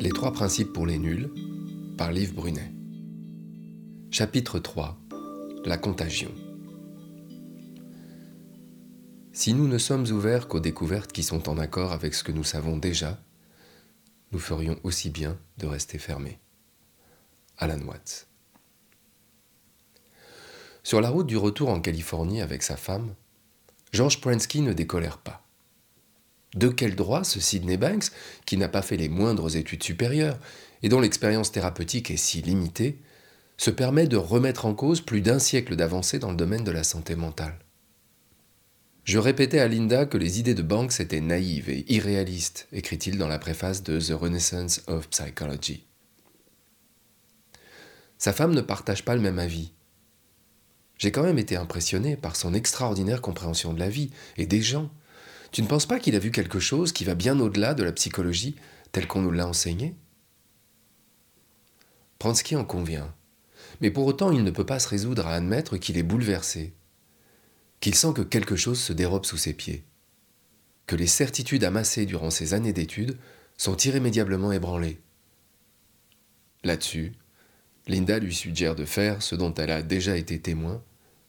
Les trois principes pour les nuls par Liv Brunet. Chapitre 3 La contagion. Si nous ne sommes ouverts qu'aux découvertes qui sont en accord avec ce que nous savons déjà, nous ferions aussi bien de rester fermés. Alan Watts. Sur la route du retour en Californie avec sa femme, George Prensky ne décolère pas. De quel droit ce Sidney Banks, qui n'a pas fait les moindres études supérieures et dont l'expérience thérapeutique est si limitée, se permet de remettre en cause plus d'un siècle d'avancée dans le domaine de la santé mentale? Je répétais à Linda que les idées de Banks étaient naïves et irréalistes, écrit-il dans la préface de The Renaissance of Psychology. Sa femme ne partage pas le même avis j'ai quand même été impressionné par son extraordinaire compréhension de la vie et des gens. Tu ne penses pas qu'il a vu quelque chose qui va bien au-delà de la psychologie telle qu'on nous l'a enseignée? Pransky en convient. Mais pour autant, il ne peut pas se résoudre à admettre qu'il est bouleversé, qu'il sent que quelque chose se dérobe sous ses pieds, que les certitudes amassées durant ses années d'études sont irrémédiablement ébranlées. Là-dessus, Linda lui suggère de faire ce dont elle a déjà été témoin,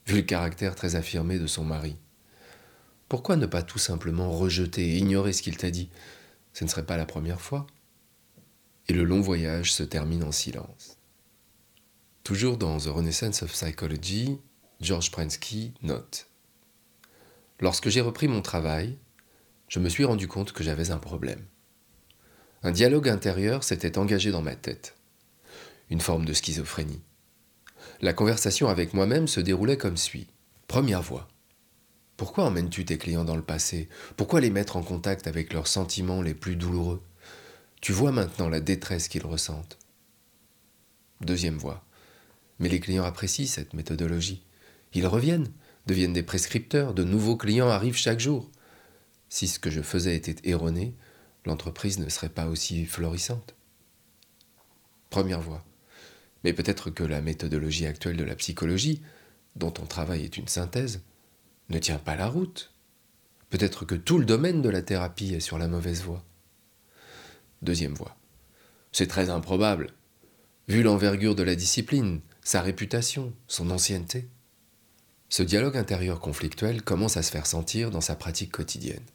vu le caractère très affirmé de son mari. Pourquoi ne pas tout simplement rejeter et ignorer ce qu'il t'a dit? Ce ne serait pas la première fois. Et le long voyage se termine en silence. Toujours dans The Renaissance of Psychology, George Prensky note Lorsque j'ai repris mon travail, je me suis rendu compte que j'avais un problème. Un dialogue intérieur s'était engagé dans ma tête une forme de schizophrénie. La conversation avec moi-même se déroulait comme suit. Première voix. Pourquoi emmènes-tu tes clients dans le passé? Pourquoi les mettre en contact avec leurs sentiments les plus douloureux? Tu vois maintenant la détresse qu'ils ressentent. Deuxième voix. Mais les clients apprécient cette méthodologie. Ils reviennent, deviennent des prescripteurs, de nouveaux clients arrivent chaque jour. Si ce que je faisais était erroné, l'entreprise ne serait pas aussi florissante. Première voix. Mais peut-être que la méthodologie actuelle de la psychologie, dont ton travail est une synthèse, ne tient pas la route. Peut-être que tout le domaine de la thérapie est sur la mauvaise voie. Deuxième voie. C'est très improbable, vu l'envergure de la discipline, sa réputation, son ancienneté. Ce dialogue intérieur conflictuel commence à se faire sentir dans sa pratique quotidienne.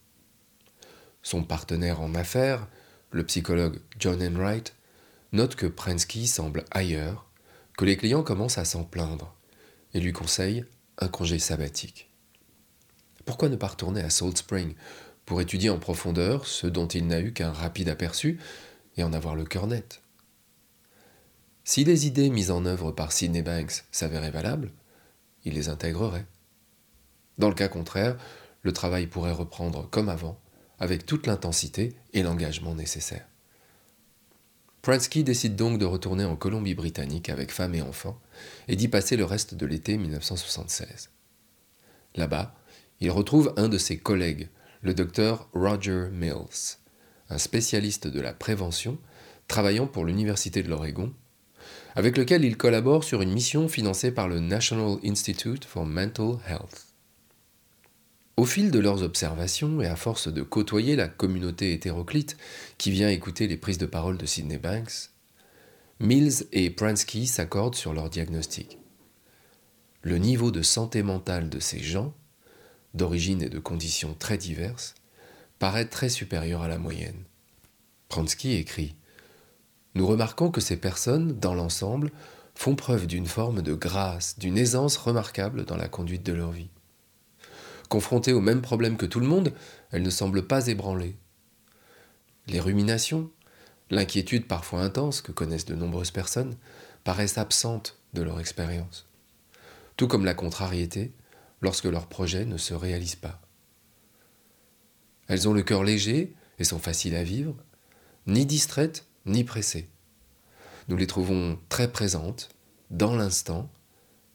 Son partenaire en affaires, le psychologue John Enright, note que Prensky semble ailleurs, que les clients commencent à s'en plaindre et lui conseille un congé sabbatique. Pourquoi ne pas retourner à Salt Spring pour étudier en profondeur ce dont il n'a eu qu'un rapide aperçu et en avoir le cœur net? Si les idées mises en œuvre par Sidney Banks s'avéraient valables, il les intégrerait. Dans le cas contraire, le travail pourrait reprendre comme avant, avec toute l'intensité et l'engagement nécessaires. Pransky décide donc de retourner en Colombie-Britannique avec femme et enfants et d'y passer le reste de l'été 1976. Là-bas, il retrouve un de ses collègues, le docteur Roger Mills, un spécialiste de la prévention travaillant pour l'Université de l'Oregon, avec lequel il collabore sur une mission financée par le National Institute for Mental Health. Au fil de leurs observations et à force de côtoyer la communauté hétéroclite qui vient écouter les prises de parole de Sidney Banks, Mills et Pransky s'accordent sur leur diagnostic. Le niveau de santé mentale de ces gens, d'origine et de conditions très diverses, paraît très supérieur à la moyenne. Pransky écrit Nous remarquons que ces personnes, dans l'ensemble, font preuve d'une forme de grâce, d'une aisance remarquable dans la conduite de leur vie. Confrontées aux mêmes problèmes que tout le monde, elles ne semblent pas ébranlées. Les ruminations, l'inquiétude parfois intense que connaissent de nombreuses personnes, paraissent absentes de leur expérience. Tout comme la contrariété lorsque leur projet ne se réalise pas. Elles ont le cœur léger et sont faciles à vivre, ni distraites ni pressées. Nous les trouvons très présentes, dans l'instant,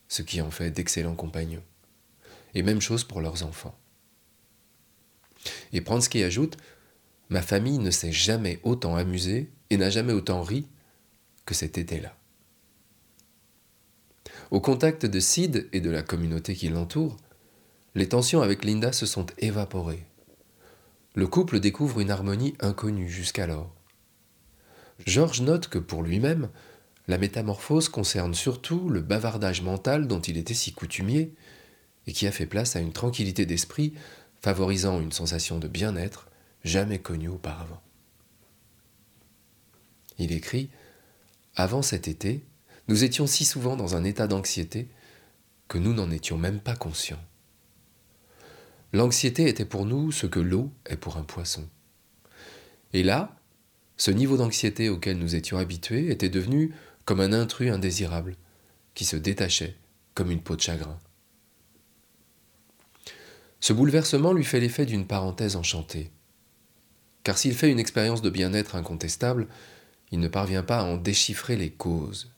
ce qui en fait d'excellents compagnons. Et même chose pour leurs enfants. Et Pransky ajoute Ma famille ne s'est jamais autant amusée et n'a jamais autant ri que cet été-là. Au contact de Sid et de la communauté qui l'entoure, les tensions avec Linda se sont évaporées. le couple découvre une harmonie inconnue jusqu'alors. Georges note que pour lui-même, la métamorphose concerne surtout le bavardage mental dont il était si coutumier et qui a fait place à une tranquillité d'esprit favorisant une sensation de bien-être jamais connue auparavant. Il écrit Avant cet été, nous étions si souvent dans un état d'anxiété que nous n'en étions même pas conscients. L'anxiété était pour nous ce que l'eau est pour un poisson. Et là, ce niveau d'anxiété auquel nous étions habitués était devenu comme un intrus indésirable, qui se détachait comme une peau de chagrin. Ce bouleversement lui fait l'effet d'une parenthèse enchantée. Car s'il fait une expérience de bien-être incontestable, il ne parvient pas à en déchiffrer les causes.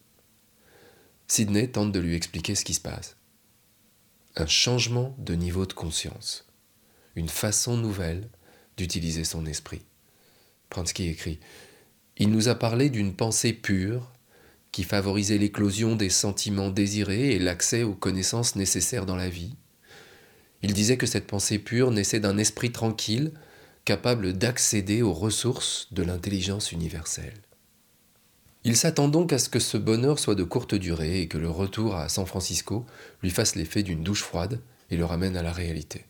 Sidney tente de lui expliquer ce qui se passe. Un changement de niveau de conscience, une façon nouvelle d'utiliser son esprit. Pransky écrit Il nous a parlé d'une pensée pure qui favorisait l'éclosion des sentiments désirés et l'accès aux connaissances nécessaires dans la vie. Il disait que cette pensée pure naissait d'un esprit tranquille, capable d'accéder aux ressources de l'intelligence universelle. Il s'attend donc à ce que ce bonheur soit de courte durée et que le retour à San Francisco lui fasse l'effet d'une douche froide et le ramène à la réalité.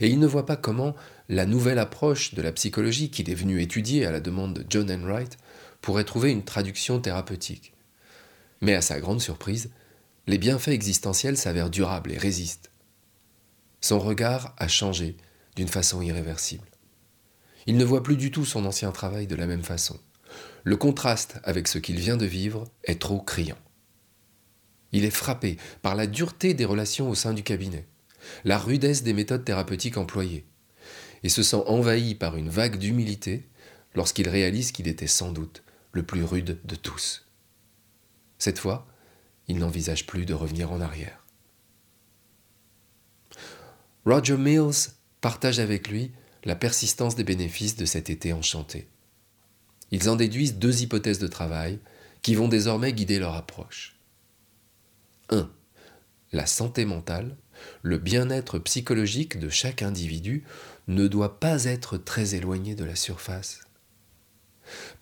Et il ne voit pas comment la nouvelle approche de la psychologie qu'il est venu étudier à la demande de John Enright pourrait trouver une traduction thérapeutique. Mais à sa grande surprise, les bienfaits existentiels s'avèrent durables et résistent. Son regard a changé d'une façon irréversible. Il ne voit plus du tout son ancien travail de la même façon. Le contraste avec ce qu'il vient de vivre est trop criant. Il est frappé par la dureté des relations au sein du cabinet, la rudesse des méthodes thérapeutiques employées, et se sent envahi par une vague d'humilité lorsqu'il réalise qu'il était sans doute le plus rude de tous. Cette fois, il n'envisage plus de revenir en arrière. Roger Mills partage avec lui la persistance des bénéfices de cet été enchanté. Ils en déduisent deux hypothèses de travail qui vont désormais guider leur approche. 1. La santé mentale, le bien-être psychologique de chaque individu ne doit pas être très éloigné de la surface.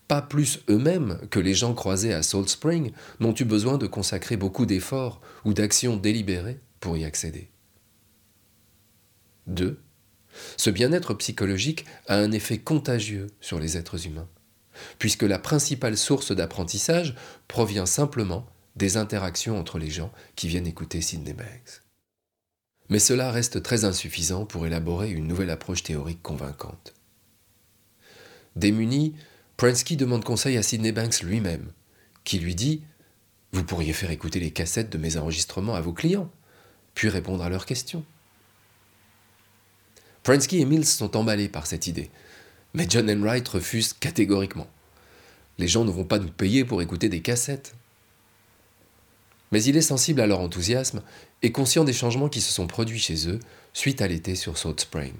Pas plus eux-mêmes que les gens croisés à Salt Spring n'ont eu besoin de consacrer beaucoup d'efforts ou d'actions délibérées pour y accéder. 2. Ce bien-être psychologique a un effet contagieux sur les êtres humains puisque la principale source d'apprentissage provient simplement des interactions entre les gens qui viennent écouter Sidney Banks. Mais cela reste très insuffisant pour élaborer une nouvelle approche théorique convaincante. Démuni, Prensky demande conseil à Sidney Banks lui-même, qui lui dit Vous pourriez faire écouter les cassettes de mes enregistrements à vos clients, puis répondre à leurs questions. Prensky et Mills sont emballés par cette idée, mais John Enright refuse catégoriquement. Les gens ne vont pas nous payer pour écouter des cassettes. Mais il est sensible à leur enthousiasme et conscient des changements qui se sont produits chez eux suite à l'été sur Salt Spring.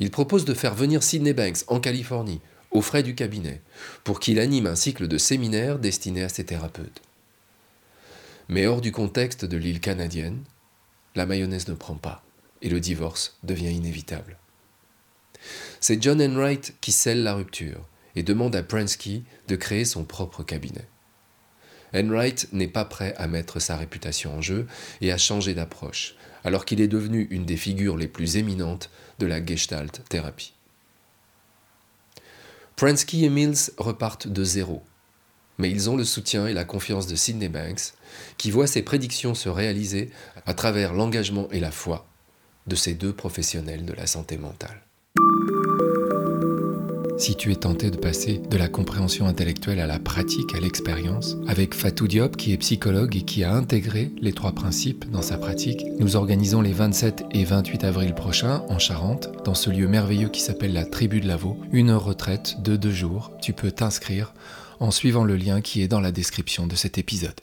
Il propose de faire venir Sidney Banks en Californie, aux frais du cabinet, pour qu'il anime un cycle de séminaires destinés à ces thérapeutes. Mais hors du contexte de l'île canadienne, la mayonnaise ne prend pas et le divorce devient inévitable. C'est John Enright qui scelle la rupture et demande à Prensky de créer son propre cabinet. Enright n'est pas prêt à mettre sa réputation en jeu et à changer d'approche, alors qu'il est devenu une des figures les plus éminentes de la Gestalt thérapie. Prensky et Mills repartent de zéro, mais ils ont le soutien et la confiance de Sidney Banks, qui voit ses prédictions se réaliser à travers l'engagement et la foi de ces deux professionnels de la santé mentale. Si tu es tenté de passer de la compréhension intellectuelle à la pratique, à l'expérience, avec Fatou Diop qui est psychologue et qui a intégré les trois principes dans sa pratique, nous organisons les 27 et 28 avril prochains en Charente, dans ce lieu merveilleux qui s'appelle la Tribu de Lavaux, une retraite de deux jours. Tu peux t'inscrire en suivant le lien qui est dans la description de cet épisode.